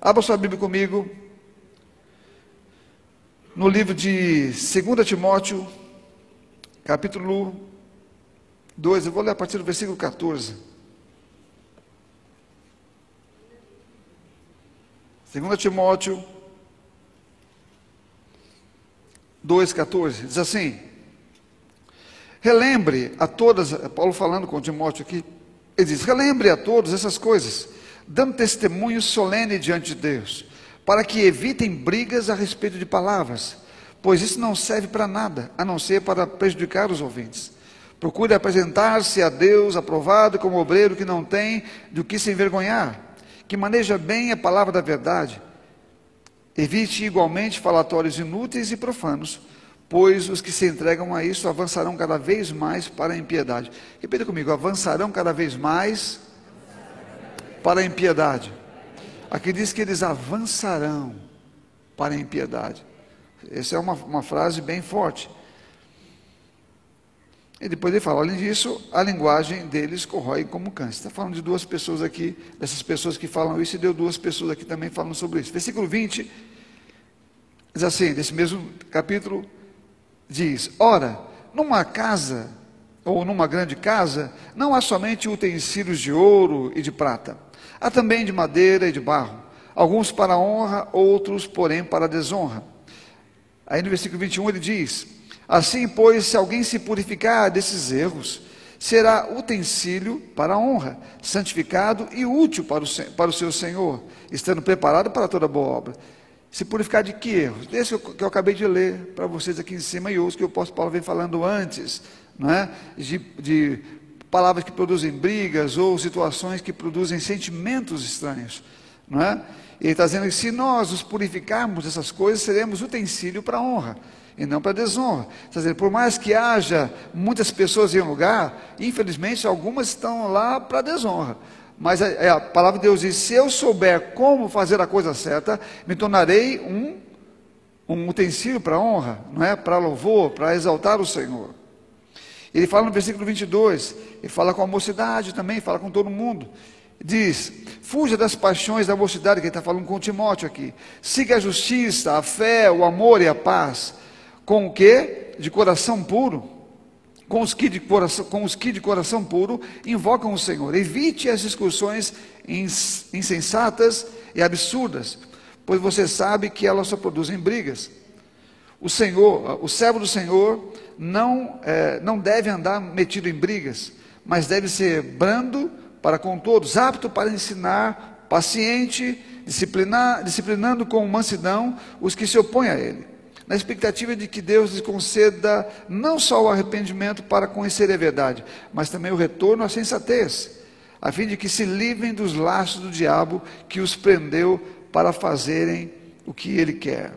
Abra sua Bíblia comigo. No livro de 2 Timóteo, capítulo 2, eu vou ler a partir do versículo 14. 2 Timóteo 2,14, diz assim: Relembre a todas, Paulo falando com Timóteo aqui, ele diz: Relembre a todos essas coisas, dando testemunho solene diante de Deus, para que evitem brigas a respeito de palavras, pois isso não serve para nada, a não ser para prejudicar os ouvintes. Procure apresentar-se a Deus aprovado como obreiro que não tem do que se envergonhar, que maneja bem a palavra da verdade. Evite igualmente falatórios inúteis e profanos pois os que se entregam a isso avançarão cada vez mais para a impiedade. Repita comigo: avançarão cada vez mais para a impiedade. Aqui diz que eles avançarão para a impiedade. Essa é uma, uma frase bem forte. E depois ele fala, além disso, a linguagem deles corrói como câncer. Está falando de duas pessoas aqui, dessas pessoas que falam isso, e deu duas pessoas aqui também falando sobre isso. Versículo 20, diz assim, desse mesmo capítulo, diz: Ora, numa casa, ou numa grande casa, não há somente utensílios de ouro e de prata, há também de madeira e de barro, alguns para honra, outros, porém, para desonra. Aí no versículo 21 ele diz: Assim, pois, se alguém se purificar desses erros, será utensílio para a honra, santificado e útil para o, para o seu Senhor, estando preparado para toda boa obra. Se purificar de que erros? Desse que eu acabei de ler para vocês aqui em cima e outros que o apóstolo Paulo vem falando antes, não é? de, de palavras que produzem brigas ou situações que produzem sentimentos estranhos. Não é? Ele está dizendo que se nós nos purificarmos dessas coisas, seremos utensílio para honra e não para desonra. Está dizendo, por mais que haja muitas pessoas em um lugar, infelizmente algumas estão lá para desonra. Mas a, é, a, palavra de Deus diz: se eu souber como fazer a coisa certa, me tornarei um, um utensílio para honra, não é? Para louvor, para exaltar o Senhor. Ele fala no versículo 22, ele fala com a mocidade também, fala com todo mundo. Diz: fuja das paixões da mocidade, que ele está falando com Timóteo aqui. Siga a justiça, a fé, o amor e a paz. Com o que? De coração puro com os, que de coração, com os que de coração puro invocam o Senhor. Evite as discussões insensatas e absurdas, pois você sabe que elas só produzem brigas. O Senhor, o servo do Senhor, não, é, não deve andar metido em brigas, mas deve ser brando para com todos, apto para ensinar, paciente, disciplinar, disciplinando com mansidão os que se opõem a ele na expectativa de que Deus lhes conceda não só o arrependimento para conhecer a verdade, mas também o retorno à sensatez, a fim de que se livrem dos laços do diabo que os prendeu para fazerem o que ele quer.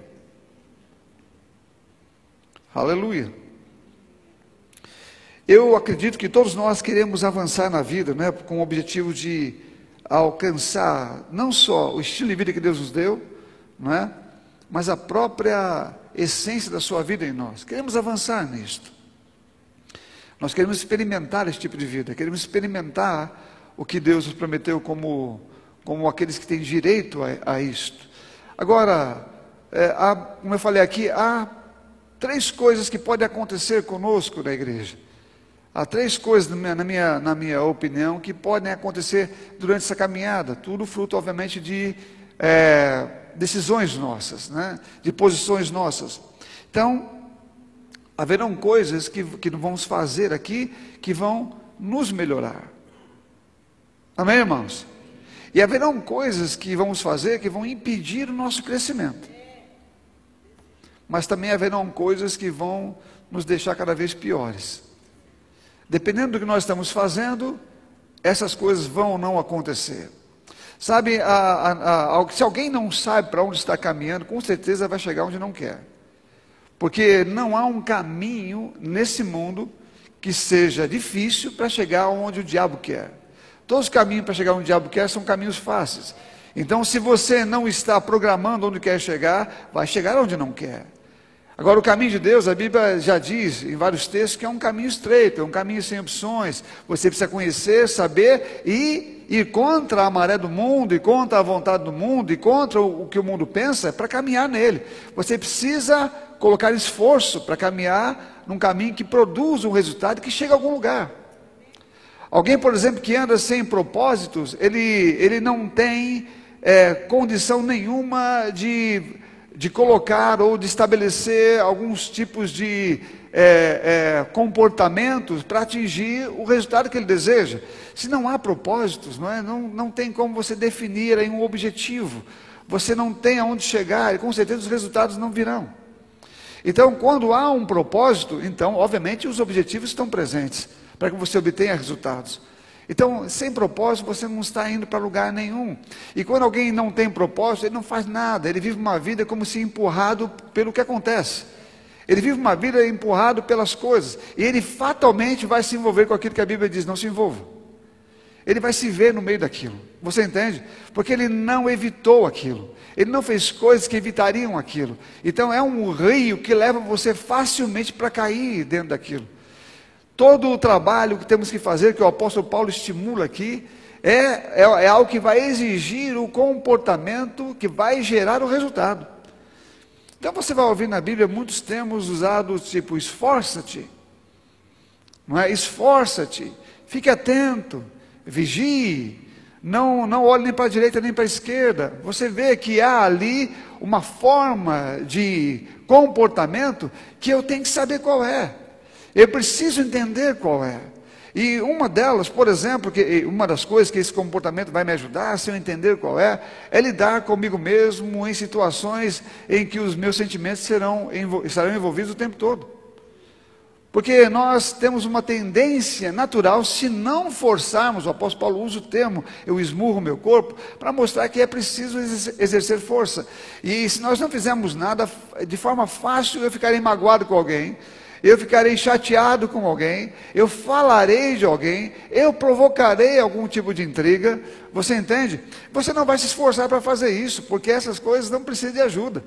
Aleluia. Eu acredito que todos nós queremos avançar na vida, né, com o objetivo de alcançar não só o estilo de vida que Deus nos deu, não é, mas a própria essência da sua vida em nós. Queremos avançar nisto. Nós queremos experimentar esse tipo de vida, queremos experimentar o que Deus nos prometeu como, como aqueles que têm direito a, a isto. Agora, é, há, como eu falei aqui, há três coisas que podem acontecer conosco na igreja. Há três coisas, na minha, na minha, na minha opinião, que podem acontecer durante essa caminhada. Tudo fruto, obviamente, de é, decisões nossas, né? de posições nossas. Então, haverão coisas que, que vamos fazer aqui que vão nos melhorar. Amém, irmãos? E haverão coisas que vamos fazer que vão impedir o nosso crescimento. Mas também haverão coisas que vão nos deixar cada vez piores. Dependendo do que nós estamos fazendo, essas coisas vão ou não acontecer. Sabe, a, a, a, se alguém não sabe para onde está caminhando, com certeza vai chegar onde não quer. Porque não há um caminho nesse mundo que seja difícil para chegar onde o diabo quer. Todos os caminhos para chegar onde o diabo quer são caminhos fáceis. Então, se você não está programando onde quer chegar, vai chegar onde não quer. Agora, o caminho de Deus, a Bíblia já diz em vários textos que é um caminho estreito, é um caminho sem opções. Você precisa conhecer, saber e ir contra a maré do mundo, e contra a vontade do mundo, e contra o que o mundo pensa, para caminhar nele. Você precisa colocar esforço para caminhar num caminho que produza um resultado que chegue a algum lugar. Alguém, por exemplo, que anda sem propósitos, ele, ele não tem é, condição nenhuma de de colocar ou de estabelecer alguns tipos de é, é, comportamentos para atingir o resultado que ele deseja. Se não há propósitos, não, é? não, não tem como você definir aí um objetivo. Você não tem aonde chegar e com certeza os resultados não virão. Então, quando há um propósito, então, obviamente, os objetivos estão presentes para que você obtenha resultados. Então, sem propósito, você não está indo para lugar nenhum. E quando alguém não tem propósito, ele não faz nada, ele vive uma vida como se empurrado pelo que acontece. Ele vive uma vida empurrado pelas coisas. E ele fatalmente vai se envolver com aquilo que a Bíblia diz: não se envolva. Ele vai se ver no meio daquilo. Você entende? Porque ele não evitou aquilo. Ele não fez coisas que evitariam aquilo. Então é um rio que leva você facilmente para cair dentro daquilo. Todo o trabalho que temos que fazer, que o apóstolo Paulo estimula aqui, é, é, é algo que vai exigir o comportamento que vai gerar o resultado. Então você vai ouvir na Bíblia muitos termos usados tipo esforça-te, não é? Esforça-te, fique atento, vigie, não, não olhe nem para a direita nem para a esquerda. Você vê que há ali uma forma de comportamento que eu tenho que saber qual é. Eu preciso entender qual é. E uma delas, por exemplo, que uma das coisas que esse comportamento vai me ajudar, se eu entender qual é, é lidar comigo mesmo em situações em que os meus sentimentos serão, estarão envolvidos o tempo todo. Porque nós temos uma tendência natural, se não forçarmos, o apóstolo Paulo usa o termo, eu esmurro meu corpo, para mostrar que é preciso exercer força. E se nós não fizermos nada, de forma fácil eu ficarei magoado com alguém, eu ficarei chateado com alguém, eu falarei de alguém, eu provocarei algum tipo de intriga. Você entende? Você não vai se esforçar para fazer isso, porque essas coisas não precisam de ajuda.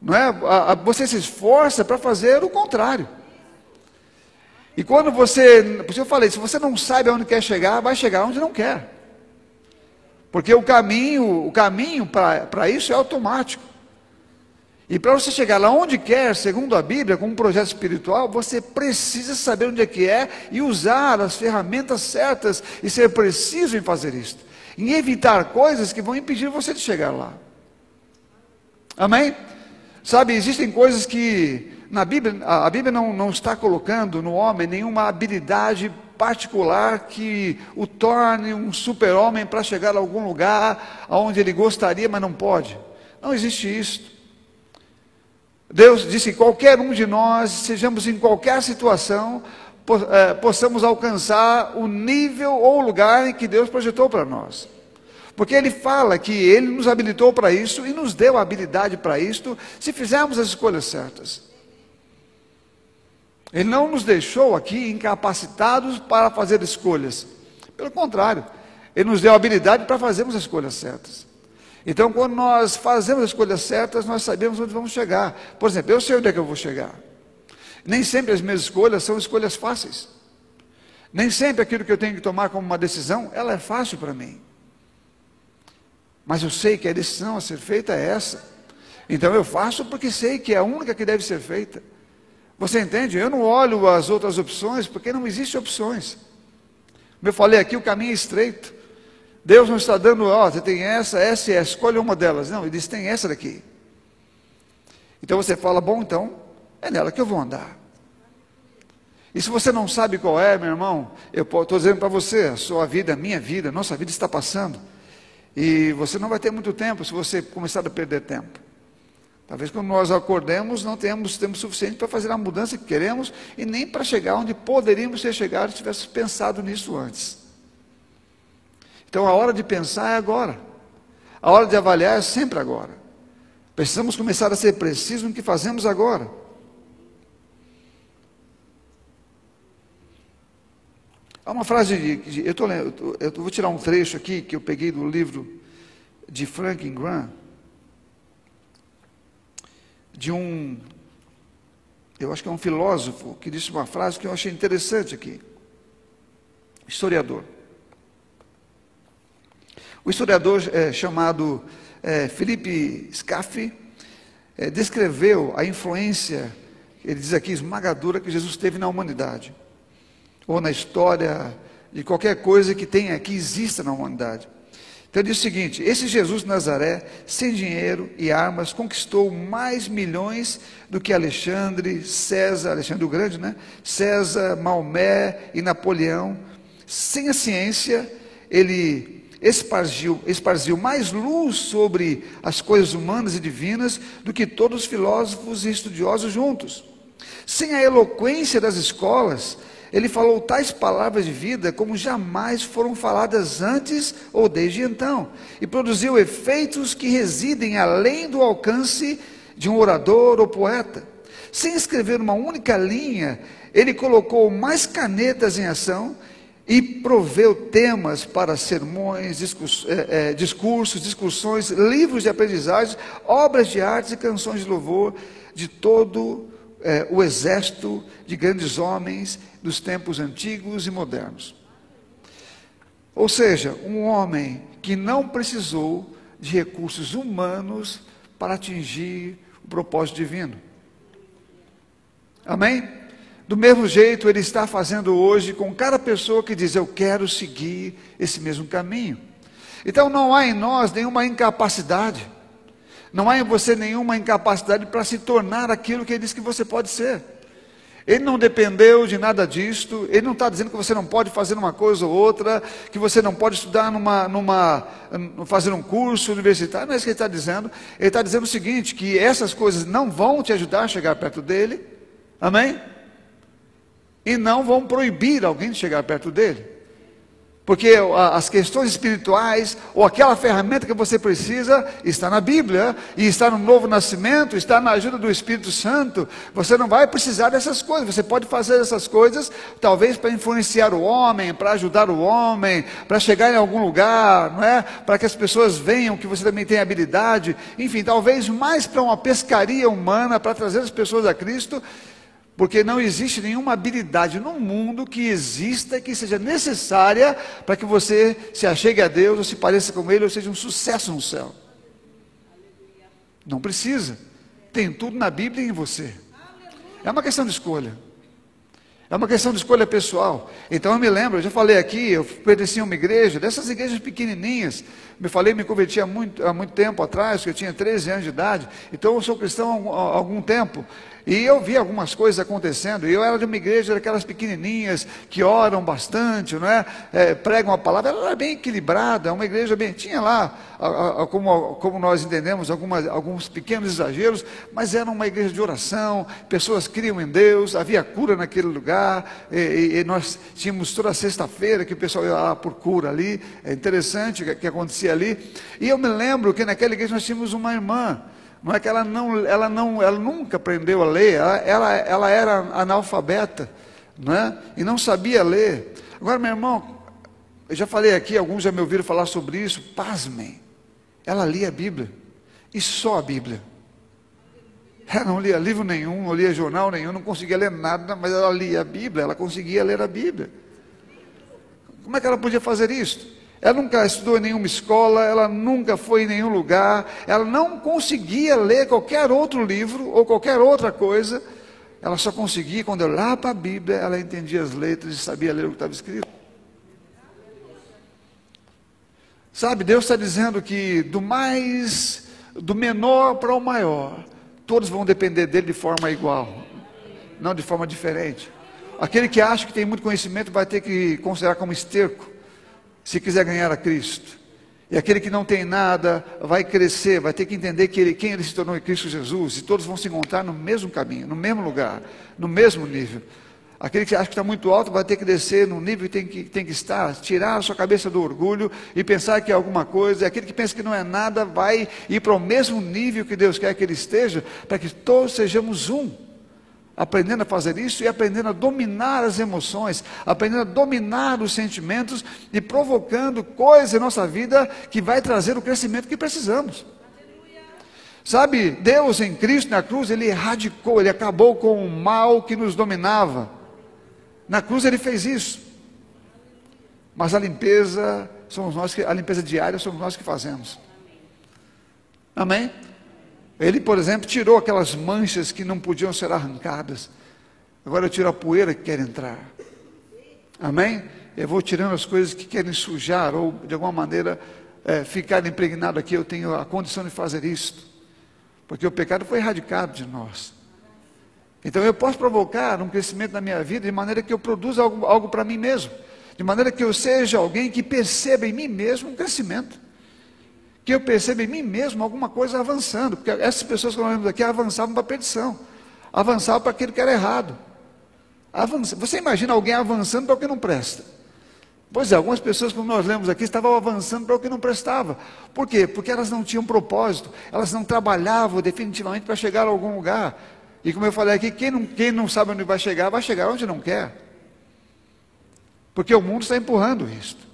Não é? Você se esforça para fazer o contrário. E quando você, por isso eu falei, se você não sabe aonde quer chegar, vai chegar onde não quer. Porque o caminho, o caminho para isso é automático. E para você chegar lá onde quer, segundo a Bíblia, com um projeto espiritual, você precisa saber onde é que é e usar as ferramentas certas e ser preciso em fazer isso. Em evitar coisas que vão impedir você de chegar lá. Amém? Sabe, existem coisas que na Bíblia, a Bíblia não, não está colocando no homem nenhuma habilidade particular que o torne um super-homem para chegar a algum lugar aonde ele gostaria, mas não pode. Não existe isso. Deus disse: qualquer um de nós, sejamos em qualquer situação, é, possamos alcançar o nível ou lugar em que Deus projetou para nós. Porque Ele fala que Ele nos habilitou para isso e nos deu a habilidade para isto, se fizermos as escolhas certas. Ele não nos deixou aqui incapacitados para fazer escolhas. Pelo contrário, Ele nos deu a habilidade para fazermos as escolhas certas. Então, quando nós fazemos as escolhas certas, nós sabemos onde vamos chegar. Por exemplo, eu sei onde é que eu vou chegar. Nem sempre as minhas escolhas são escolhas fáceis. Nem sempre aquilo que eu tenho que tomar como uma decisão, ela é fácil para mim. Mas eu sei que a decisão a ser feita é essa. Então eu faço porque sei que é a única que deve ser feita. Você entende? Eu não olho as outras opções porque não existem opções. Como eu falei aqui, o caminho é estreito. Deus não está dando, ó, você tem essa, essa e essa, escolhe uma delas. Não, ele diz, tem essa daqui. Então você fala, bom, então, é nela que eu vou andar. E se você não sabe qual é, meu irmão, eu estou dizendo para você, a sua vida, a minha vida, a nossa vida está passando. E você não vai ter muito tempo se você começar a perder tempo. Talvez quando nós acordemos não tenhamos tempo suficiente para fazer a mudança que queremos e nem para chegar onde poderíamos ter chegado se tivéssemos pensado nisso antes. Então a hora de pensar é agora. A hora de avaliar é sempre agora. Precisamos começar a ser precisos no que fazemos agora. Há uma frase de. de eu, tô, eu, eu vou tirar um trecho aqui que eu peguei do livro de Franklin Graham. de um, eu acho que é um filósofo, que disse uma frase que eu achei interessante aqui. Historiador. O historiador é, chamado é, Felipe Scaffi é, descreveu a influência, ele diz aqui, esmagadora que Jesus teve na humanidade, ou na história de qualquer coisa que tenha, que exista na humanidade. Então ele diz o seguinte: esse Jesus Nazaré, sem dinheiro e armas, conquistou mais milhões do que Alexandre, César, Alexandre o Grande, né? César, Maomé e Napoleão. Sem a ciência, ele espargiu mais luz sobre as coisas humanas e divinas do que todos os filósofos e estudiosos juntos. Sem a eloquência das escolas, ele falou tais palavras de vida como jamais foram faladas antes ou desde então, e produziu efeitos que residem além do alcance de um orador ou poeta. Sem escrever uma única linha, ele colocou mais canetas em ação e proveu temas para sermões, discursos, é, é, discursos, discussões, livros de aprendizagem, obras de arte e canções de louvor de todo é, o exército de grandes homens dos tempos antigos e modernos. Ou seja, um homem que não precisou de recursos humanos para atingir o propósito divino. Amém? Do mesmo jeito, Ele está fazendo hoje com cada pessoa que diz: Eu quero seguir esse mesmo caminho. Então, não há em nós nenhuma incapacidade, não há em você nenhuma incapacidade para se tornar aquilo que Ele diz que você pode ser. Ele não dependeu de nada disto, ele não está dizendo que você não pode fazer uma coisa ou outra, que você não pode estudar numa, numa fazer um curso universitário, não é isso que ele está dizendo. Ele está dizendo o seguinte: que essas coisas não vão te ajudar a chegar perto dele, amém? E não vão proibir alguém de chegar perto dele. Porque as questões espirituais, ou aquela ferramenta que você precisa, está na Bíblia, e está no novo nascimento, está na ajuda do Espírito Santo. Você não vai precisar dessas coisas, você pode fazer essas coisas, talvez para influenciar o homem, para ajudar o homem, para chegar em algum lugar, não é? Para que as pessoas venham que você também tem habilidade, enfim, talvez mais para uma pescaria humana, para trazer as pessoas a Cristo, porque não existe nenhuma habilidade no mundo que exista que seja necessária para que você se achegue a Deus, ou se pareça com Ele, ou seja um sucesso no céu. Não precisa. Tem tudo na Bíblia e em você. É uma questão de escolha. É uma questão de escolha pessoal. Então eu me lembro, eu já falei aqui, eu pertencia a uma igreja, dessas igrejas pequenininhas. Me falei, me converti há muito, há muito tempo atrás, que eu tinha 13 anos de idade. Então eu sou cristão há algum tempo. E eu vi algumas coisas acontecendo. Eu era de uma igreja daquelas pequenininhas que oram bastante, não é? é pregam a palavra. Ela era bem equilibrada, uma igreja bem. Tinha lá, a, a, como, como nós entendemos, algumas, alguns pequenos exageros, mas era uma igreja de oração. Pessoas criam em Deus, havia cura naquele lugar. E, e, e nós tínhamos toda sexta-feira que o pessoal ia lá por cura ali. É interessante o que, que acontecia ali. E eu me lembro que naquela igreja nós tínhamos uma irmã. Não é que ela não, ela não, ela nunca aprendeu a ler, ela, ela, ela era analfabeta, não é? E não sabia ler. Agora, meu irmão, eu já falei aqui, alguns já me ouviram falar sobre isso, pasmem. Ela lia a Bíblia, e só a Bíblia. Ela não lia livro nenhum, não lia jornal nenhum, não conseguia ler nada, mas ela lia a Bíblia, ela conseguia ler a Bíblia. Como é que ela podia fazer isso? Ela nunca estudou em nenhuma escola, ela nunca foi em nenhum lugar, ela não conseguia ler qualquer outro livro ou qualquer outra coisa. Ela só conseguia, quando eu olhava para a Bíblia, ela entendia as letras e sabia ler o que estava escrito. Sabe, Deus está dizendo que do mais, do menor para o maior, todos vão depender dele de forma igual, não de forma diferente. Aquele que acha que tem muito conhecimento vai ter que considerar como esterco se quiser ganhar a Cristo. E aquele que não tem nada vai crescer, vai ter que entender que ele, quem ele se tornou em Cristo Jesus, e todos vão se encontrar no mesmo caminho, no mesmo lugar, no mesmo nível. Aquele que acha que está muito alto vai ter que descer no nível que tem que, tem que estar, tirar a sua cabeça do orgulho e pensar que é alguma coisa. E aquele que pensa que não é nada vai ir para o mesmo nível que Deus quer que ele esteja, para que todos sejamos um aprendendo a fazer isso e aprendendo a dominar as emoções, aprendendo a dominar os sentimentos e provocando coisas em nossa vida que vai trazer o crescimento que precisamos. Sabe, Deus em Cristo na cruz, ele erradicou, ele acabou com o mal que nos dominava. Na cruz ele fez isso. Mas a limpeza somos nós que a limpeza diária somos nós que fazemos. Amém? Ele, por exemplo, tirou aquelas manchas que não podiam ser arrancadas. Agora eu tiro a poeira que quer entrar. Amém? Eu vou tirando as coisas que querem sujar ou de alguma maneira é, ficar impregnado aqui. Eu tenho a condição de fazer isto, porque o pecado foi erradicado de nós. Então eu posso provocar um crescimento na minha vida de maneira que eu produza algo, algo para mim mesmo, de maneira que eu seja alguém que perceba em mim mesmo um crescimento que eu perceba em mim mesmo alguma coisa avançando, porque essas pessoas que nós vemos aqui avançavam para a perdição, avançavam para aquilo que era errado. Avança. Você imagina alguém avançando para o que não presta? Pois é, algumas pessoas, como nós lemos aqui, estavam avançando para o que não prestava. Por quê? Porque elas não tinham propósito, elas não trabalhavam definitivamente para chegar a algum lugar. E como eu falei aqui, quem não, quem não sabe onde vai chegar, vai chegar onde não quer. Porque o mundo está empurrando isso.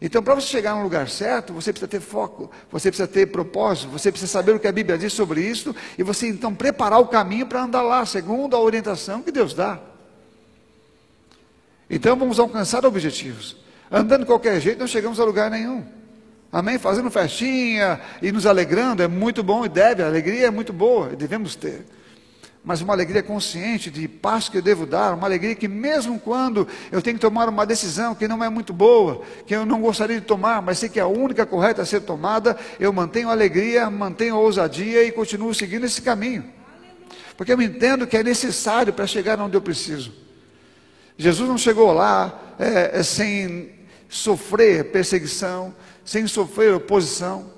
Então, para você chegar no lugar certo, você precisa ter foco, você precisa ter propósito, você precisa saber o que a Bíblia diz sobre isso, e você então preparar o caminho para andar lá, segundo a orientação que Deus dá. Então, vamos alcançar objetivos. Andando de qualquer jeito, não chegamos a lugar nenhum. Amém? Fazendo festinha e nos alegrando é muito bom e deve, a alegria é muito boa, devemos ter mas uma alegria consciente de passo que eu devo dar, uma alegria que mesmo quando eu tenho que tomar uma decisão que não é muito boa, que eu não gostaria de tomar, mas sei que é a única correta a ser tomada, eu mantenho a alegria, mantenho a ousadia e continuo seguindo esse caminho. Porque eu entendo que é necessário para chegar onde eu preciso. Jesus não chegou lá é, é, sem sofrer perseguição, sem sofrer oposição.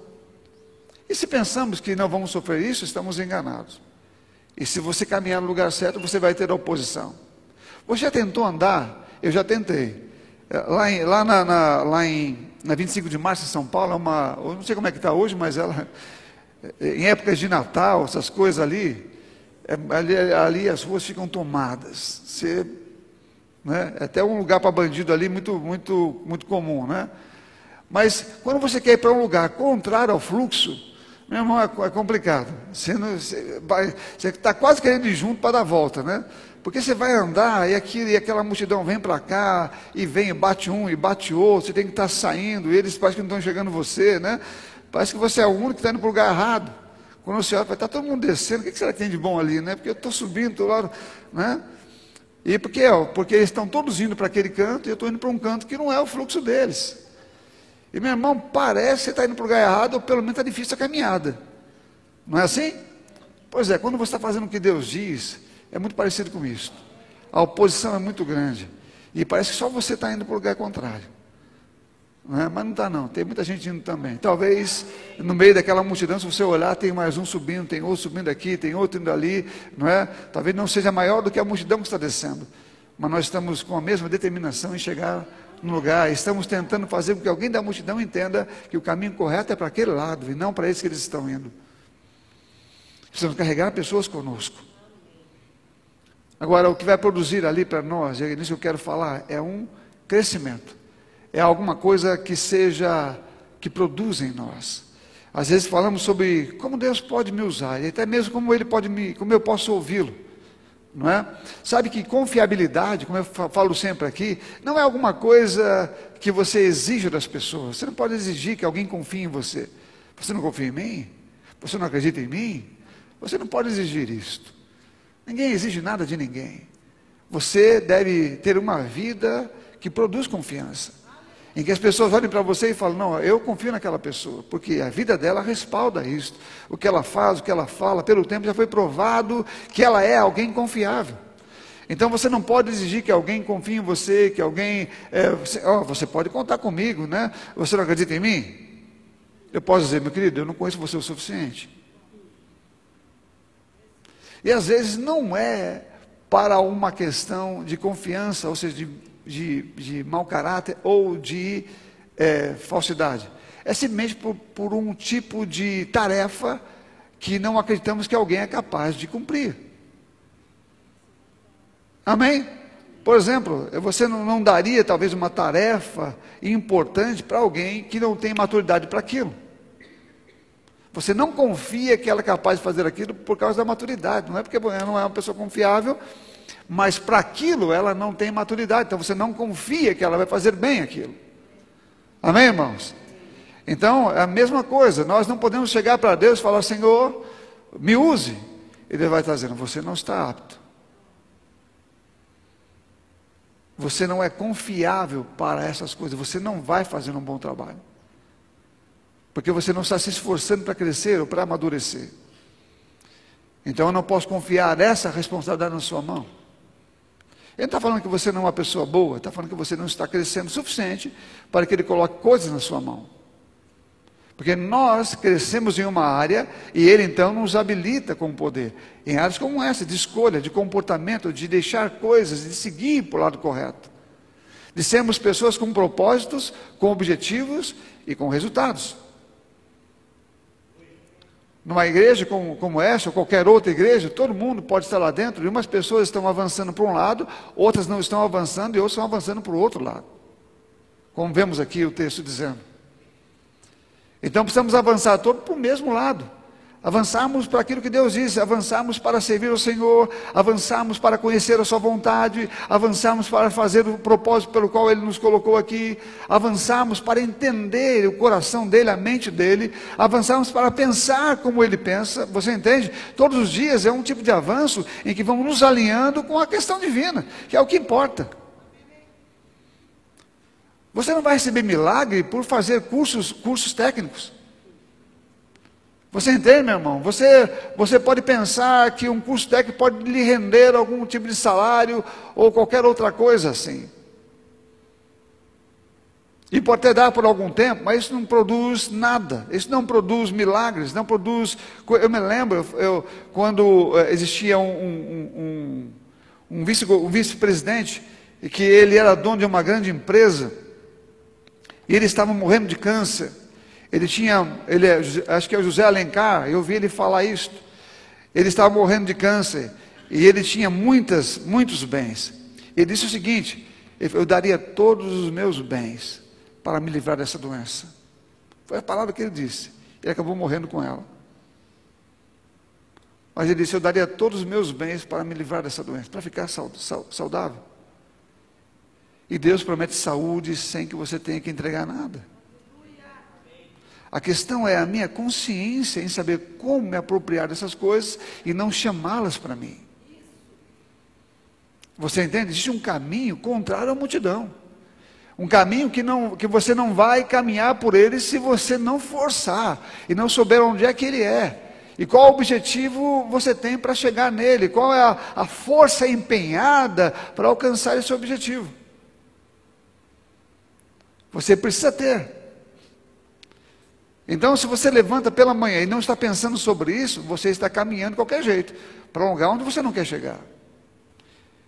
E se pensamos que não vamos sofrer isso, estamos enganados. E se você caminhar no lugar certo, você vai ter oposição. Você já tentou andar? Eu já tentei. É, lá, em, lá, na, na, lá em, na 25 de março, em São Paulo, é uma, eu não sei como é que está hoje, mas ela, é, em épocas de Natal, essas coisas ali, é, ali, ali as ruas ficam tomadas. Você, né, é até um lugar para bandido ali muito, muito, muito comum, né? Mas quando você quer ir para um lugar contrário ao fluxo, meu irmão, é, é complicado. Você está quase querendo ir junto para dar volta, né? Porque você vai andar e, e aquela multidão vem para cá, e vem, bate um, e bate outro, você tem que estar tá saindo, e eles parecem que não estão chegando você, né? Parece que você é o único que está indo para o lugar errado. Quando você olha, está todo mundo descendo, o que será que tem de bom ali, né? Porque eu estou subindo, estou lá, né? E por quê? Porque eles estão todos indo para aquele canto, e eu estou indo para um canto que não é o fluxo deles. E meu irmão, parece que você está indo para o lugar errado, ou pelo menos está difícil a caminhada. Não é assim? Pois é, quando você está fazendo o que Deus diz, é muito parecido com isso. A oposição é muito grande. E parece que só você está indo para o lugar contrário. Não é? Mas não está não, tem muita gente indo também. Talvez no meio daquela multidão, se você olhar, tem mais um subindo, tem outro subindo aqui, tem outro indo ali, não é? Talvez não seja maior do que a multidão que está descendo. Mas nós estamos com a mesma determinação em chegar no lugar, estamos tentando fazer com que alguém da multidão entenda que o caminho correto é para aquele lado e não para esse que eles estão indo. Precisamos carregar pessoas conosco. Agora, o que vai produzir ali para nós, e é nisso que eu quero falar, é um crescimento. É alguma coisa que seja, que produza em nós. Às vezes falamos sobre como Deus pode me usar, e até mesmo como Ele pode me, como eu posso ouvi-lo não é? Sabe que confiabilidade, como eu falo sempre aqui, não é alguma coisa que você exige das pessoas. Você não pode exigir que alguém confie em você. Você não confia em mim? Você não acredita em mim? Você não pode exigir isto. Ninguém exige nada de ninguém. Você deve ter uma vida que produz confiança em que as pessoas olhem para você e falam: Não, eu confio naquela pessoa, porque a vida dela respalda isso. O que ela faz, o que ela fala, pelo tempo já foi provado que ela é alguém confiável. Então você não pode exigir que alguém confie em você, que alguém. É, você, oh, você pode contar comigo, né? Você não acredita em mim? Eu posso dizer, meu querido, eu não conheço você o suficiente. E às vezes não é para uma questão de confiança, ou seja, de de, de mau caráter ou de é, falsidade. É simplesmente por, por um tipo de tarefa que não acreditamos que alguém é capaz de cumprir. Amém? Por exemplo, você não, não daria talvez uma tarefa importante para alguém que não tem maturidade para aquilo. Você não confia que ela é capaz de fazer aquilo por causa da maturidade. Não é porque ela não é uma pessoa confiável, mas para aquilo ela não tem maturidade. Então você não confia que ela vai fazer bem aquilo. Amém, irmãos? Então, é a mesma coisa. Nós não podemos chegar para Deus e falar: Senhor, me use. Ele vai estar dizendo: Você não está apto. Você não é confiável para essas coisas. Você não vai fazer um bom trabalho. Porque você não está se esforçando para crescer ou para amadurecer. Então eu não posso confiar essa responsabilidade na sua mão. Ele está falando que você não é uma pessoa boa, está falando que você não está crescendo o suficiente para que ele coloque coisas na sua mão. Porque nós crescemos em uma área e ele então nos habilita com poder. Em áreas como essa, de escolha, de comportamento, de deixar coisas, de seguir para o lado correto. De sermos pessoas com propósitos, com objetivos e com resultados. Numa igreja como, como essa, ou qualquer outra igreja, todo mundo pode estar lá dentro, e umas pessoas estão avançando para um lado, outras não estão avançando, e outras estão avançando para o outro lado. Como vemos aqui o texto dizendo. Então precisamos avançar todos para o mesmo lado. Avançarmos para aquilo que Deus diz, avançarmos para servir o Senhor, avançarmos para conhecer a Sua vontade, avançarmos para fazer o propósito pelo qual Ele nos colocou aqui, avançarmos para entender o coração dEle, a mente dEle, avançarmos para pensar como Ele pensa, você entende? Todos os dias é um tipo de avanço em que vamos nos alinhando com a questão divina, que é o que importa. Você não vai receber milagre por fazer cursos, cursos técnicos. Você entende, meu irmão? Você, você pode pensar que um curso técnico pode lhe render algum tipo de salário ou qualquer outra coisa assim. E pode até dar por algum tempo, mas isso não produz nada. Isso não produz milagres, não produz. Eu me lembro, eu, quando eh, existia um, um, um, um vice-presidente, vice que ele era dono de uma grande empresa, e ele estava morrendo de câncer. Ele tinha, ele é, acho que é o José Alencar, eu ouvi ele falar isto. Ele estava morrendo de câncer e ele tinha muitas, muitos bens. Ele disse o seguinte: eu daria todos os meus bens para me livrar dessa doença. Foi a palavra que ele disse. Ele acabou morrendo com ela. Mas ele disse: Eu daria todos os meus bens para me livrar dessa doença, para ficar saudável. E Deus promete saúde sem que você tenha que entregar nada. A questão é a minha consciência em saber como me apropriar dessas coisas e não chamá-las para mim. Você entende? Existe um caminho contrário à multidão. Um caminho que, não, que você não vai caminhar por ele se você não forçar e não souber onde é que ele é. E qual objetivo você tem para chegar nele? Qual é a, a força empenhada para alcançar esse objetivo? Você precisa ter. Então, se você levanta pela manhã e não está pensando sobre isso, você está caminhando de qualquer jeito para um lugar onde você não quer chegar.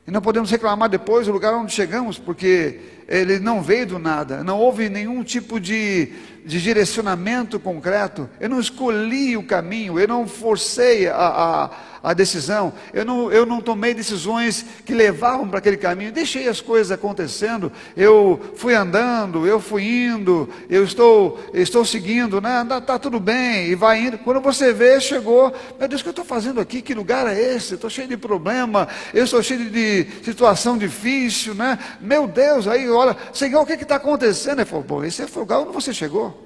E não podemos reclamar depois do lugar onde chegamos, porque ele não veio do nada, não houve nenhum tipo de, de direcionamento concreto. Eu não escolhi o caminho, eu não forcei a, a a decisão, eu não, eu não tomei decisões que levavam para aquele caminho, deixei as coisas acontecendo, eu fui andando, eu fui indo, eu estou, estou seguindo, né? está tudo bem, e vai indo. Quando você vê, chegou, meu Deus, o que eu estou fazendo aqui? Que lugar é esse? Estou cheio de problema, eu estou cheio de situação difícil, né? Meu Deus, aí olha, Senhor, o que está acontecendo? Ele falou, bom, esse é o lugar onde você chegou.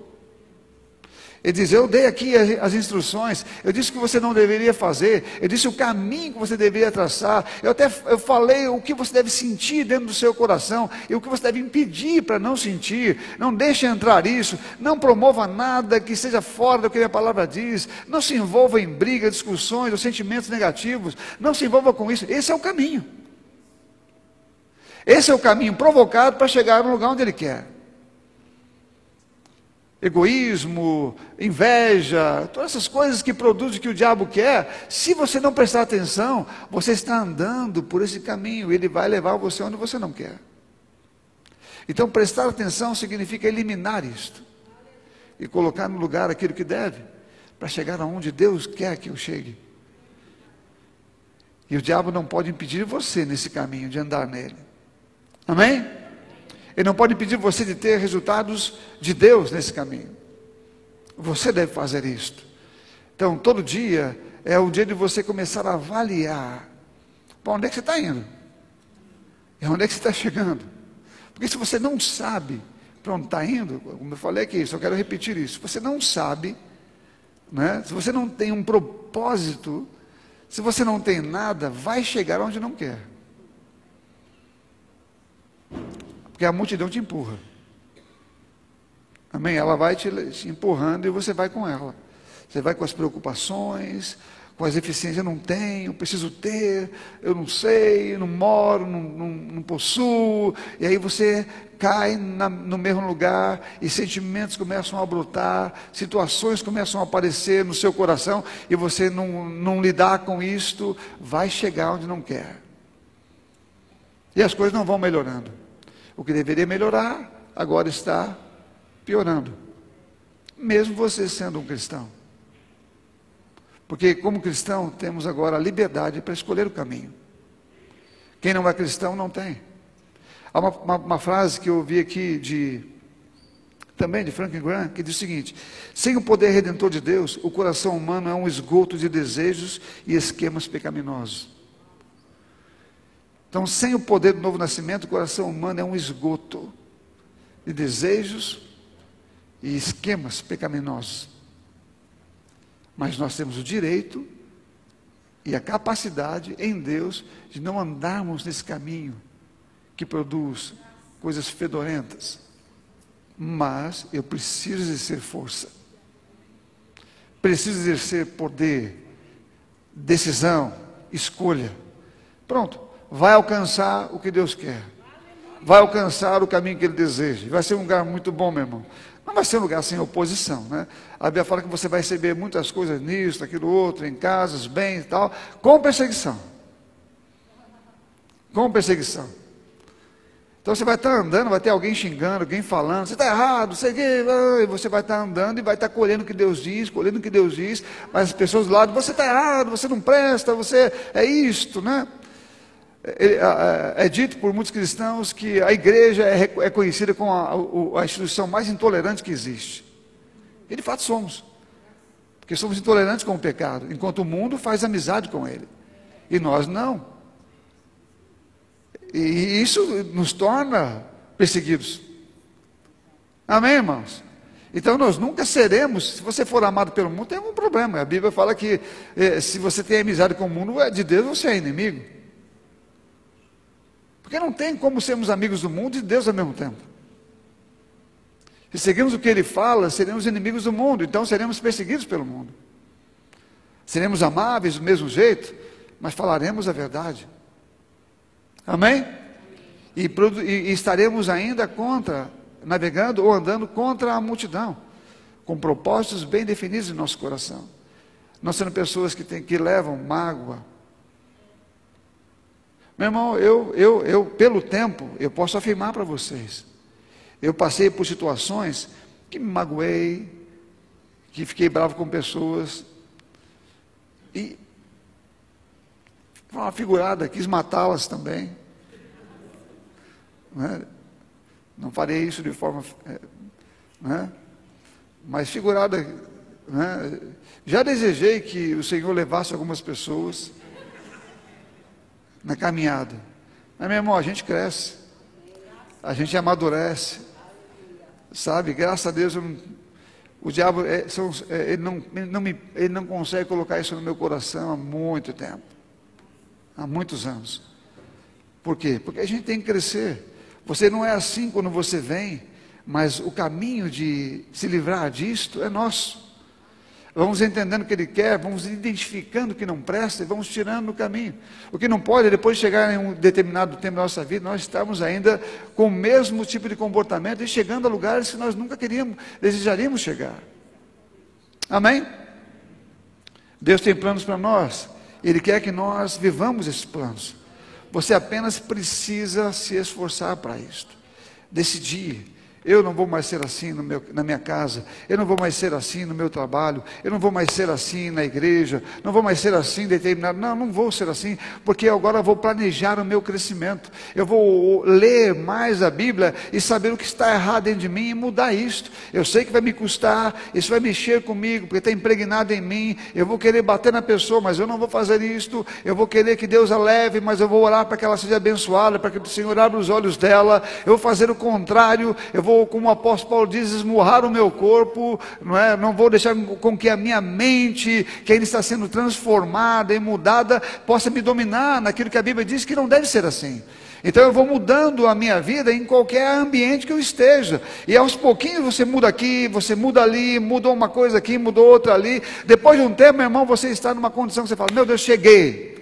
Ele diz: Eu dei aqui as instruções, eu disse o que você não deveria fazer, eu disse o caminho que você deveria traçar, eu até eu falei o que você deve sentir dentro do seu coração e o que você deve impedir para não sentir. Não deixe entrar isso, não promova nada que seja fora do que a palavra diz, não se envolva em brigas, discussões ou sentimentos negativos, não se envolva com isso. Esse é o caminho. Esse é o caminho provocado para chegar no lugar onde ele quer egoísmo, inveja, todas essas coisas que produzem o que o diabo quer, se você não prestar atenção, você está andando por esse caminho, ele vai levar você onde você não quer. Então, prestar atenção significa eliminar isto e colocar no lugar aquilo que deve, para chegar aonde Deus quer que eu chegue. E o diabo não pode impedir você nesse caminho, de andar nele. Amém? Ele não pode impedir você de ter resultados de Deus nesse caminho. Você deve fazer isto. Então, todo dia é o dia de você começar a avaliar para onde é que você está indo? E onde é que você está chegando? Porque se você não sabe para onde está indo, como eu falei aqui, só quero repetir isso. Se você não sabe, né, se você não tem um propósito, se você não tem nada, vai chegar onde não quer. Porque a multidão te empurra. Amém? Ela vai te, empurrando e você vai com ela. Você vai com as preocupações, com as eficiências, eu não tenho, preciso ter, eu não sei, não moro, não, não, não possuo, e aí você cai na, no mesmo lugar e sentimentos começam a brotar, situações começam a aparecer no seu coração e você não, não lidar com isto, vai chegar onde não quer. E as coisas não vão melhorando. O que deveria melhorar, agora está piorando. Mesmo você sendo um cristão. Porque, como cristão, temos agora a liberdade para escolher o caminho. Quem não é cristão não tem. Há uma, uma, uma frase que eu ouvi aqui de também de Franklin Graham, que diz o seguinte: sem o poder redentor de Deus, o coração humano é um esgoto de desejos e esquemas pecaminosos. Então, sem o poder do novo nascimento, o coração humano é um esgoto de desejos e esquemas pecaminosos. Mas nós temos o direito e a capacidade em Deus de não andarmos nesse caminho que produz coisas fedorentas. Mas eu preciso exercer força. Preciso exercer poder, decisão, escolha. Pronto, vai alcançar o que Deus quer. Vai alcançar o caminho que Ele deseja. Vai ser um lugar muito bom, meu irmão. Não vai ser um lugar sem oposição, né? A Bíblia fala que você vai receber muitas coisas nisso, aquilo outro, em casas, bens e tal, com perseguição. Com perseguição. Então você vai estar andando, vai ter alguém xingando, alguém falando, você está errado, sei que, você vai estar andando e vai estar colhendo o que Deus diz, colhendo o que Deus diz, mas as pessoas do lado, você está errado, você não presta, você é isto, né? É, dito por muitos cristãos que a igreja é, é conhecida como a, a, instituição mais intolerante que existe. E de fato somos. Porque somos intolerantes com o pecado, enquanto o mundo faz amizade com ele. E nós não. E isso nos torna perseguidos. Amém, irmãos? Então nós nunca seremos, se você for amado pelo mundo, tem algum problema. A Bíblia fala que eh, se você tem amizade com o mundo, é de Deus você é inimigo. Porque não tem como sermos amigos do mundo e de Deus ao mesmo tempo. Se seguimos o que ele fala, seremos inimigos do mundo, então seremos perseguidos pelo mundo. Seremos amáveis do mesmo jeito, mas falaremos a verdade. Amém? E, e, estaremos ainda contra, navegando ou andando contra a multidão, com propósitos bem definidos em nosso coração. Nós sendo pessoas que, tem, que levam mágoa, meu irmão, eu, eu, eu, pelo tempo, eu posso afirmar para vocês. Eu passei por situações que me magoei, que fiquei bravo com pessoas. E uma figurada, quis matá-las também. Né? Não farei isso de forma. É, né? Mas figurada. Né? Já desejei que o Senhor levasse algumas pessoas na caminhada. Mas, meu irmão, a gente cresce, a gente amadurece, sabe? Graças a Deus, o diabo é, são, é, ele, não, ele, não me, ele não consegue colocar isso no meu coração há muito tempo há muitos anos. Por quê? Porque a gente tem que crescer. Você não é assim quando você vem, mas o caminho de se livrar disto é nosso. Vamos entendendo o que ele quer, vamos identificando o que não presta e vamos tirando no caminho. O que não pode, depois de chegar em um determinado tempo da nossa vida, nós estamos ainda com o mesmo tipo de comportamento e chegando a lugares que nós nunca queríamos, desejaríamos chegar. Amém? Deus tem planos para nós, Ele quer que nós vivamos esses planos. Você apenas precisa se esforçar para isto, decidir. Eu não vou mais ser assim meu, na minha casa, eu não vou mais ser assim no meu trabalho, eu não vou mais ser assim na igreja, não vou mais ser assim determinado. Não, não vou ser assim, porque agora vou planejar o meu crescimento. Eu vou ler mais a Bíblia e saber o que está errado dentro de mim e mudar isto. Eu sei que vai me custar, isso vai mexer comigo, porque está impregnado em mim. Eu vou querer bater na pessoa, mas eu não vou fazer isto. Eu vou querer que Deus a leve, mas eu vou orar para que ela seja abençoada, para que o Senhor abra os olhos dela. Eu vou fazer o contrário, eu vou vou, como o apóstolo Paulo diz, esmurrar o meu corpo, não, é? não vou deixar com que a minha mente, que ainda está sendo transformada e mudada, possa me dominar naquilo que a Bíblia diz que não deve ser assim. Então eu vou mudando a minha vida em qualquer ambiente que eu esteja. E aos pouquinhos você muda aqui, você muda ali, mudou uma coisa aqui, mudou outra ali. Depois de um tempo, meu irmão, você está numa condição que você fala: Meu Deus, cheguei.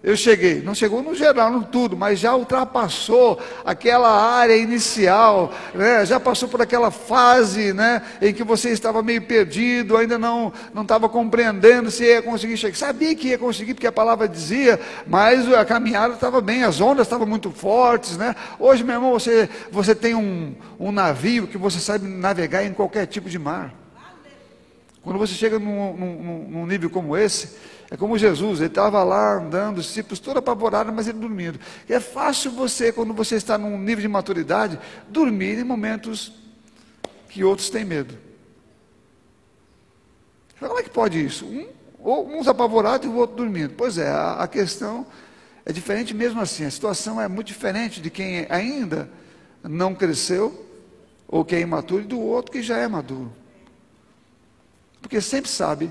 Eu cheguei, não chegou no geral, no tudo, mas já ultrapassou aquela área inicial, né? já passou por aquela fase né? em que você estava meio perdido, ainda não, não estava compreendendo se ia conseguir chegar. Sabia que ia conseguir, porque a palavra dizia, mas a caminhada estava bem, as ondas estavam muito fortes. Né? Hoje, meu irmão, você, você tem um, um navio que você sabe navegar em qualquer tipo de mar. Quando você chega num, num, num nível como esse, é como Jesus, ele estava lá andando, os discípulos todos apavorados, mas ele dormindo. E é fácil você, quando você está num nível de maturidade, dormir em momentos que outros têm medo. Como é que pode isso? Um, ou uns apavorados e o outro dormindo. Pois é, a, a questão é diferente mesmo assim. A situação é muito diferente de quem ainda não cresceu, ou que é imaturo, e do outro que já é maduro. Porque sempre sabe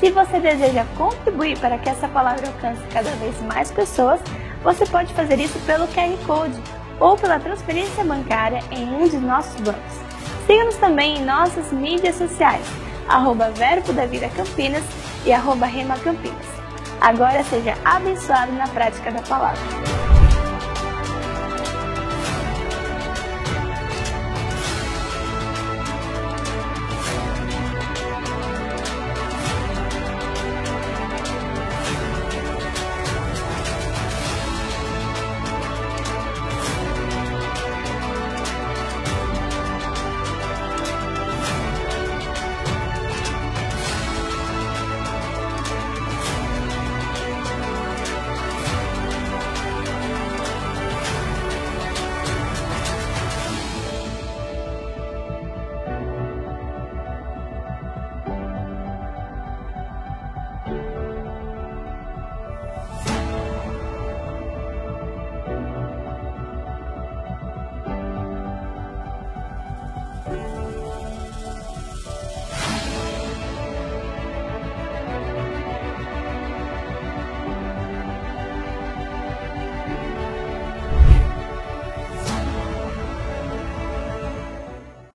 Se você deseja contribuir para que essa palavra alcance cada vez mais pessoas, você pode fazer isso pelo QR Code ou pela transferência bancária em um de nossos bancos. Siga-nos também em nossas mídias sociais, arroba Verbo da Vida Campinas e arroba Rema Campinas. Agora seja abençoado na prática da palavra.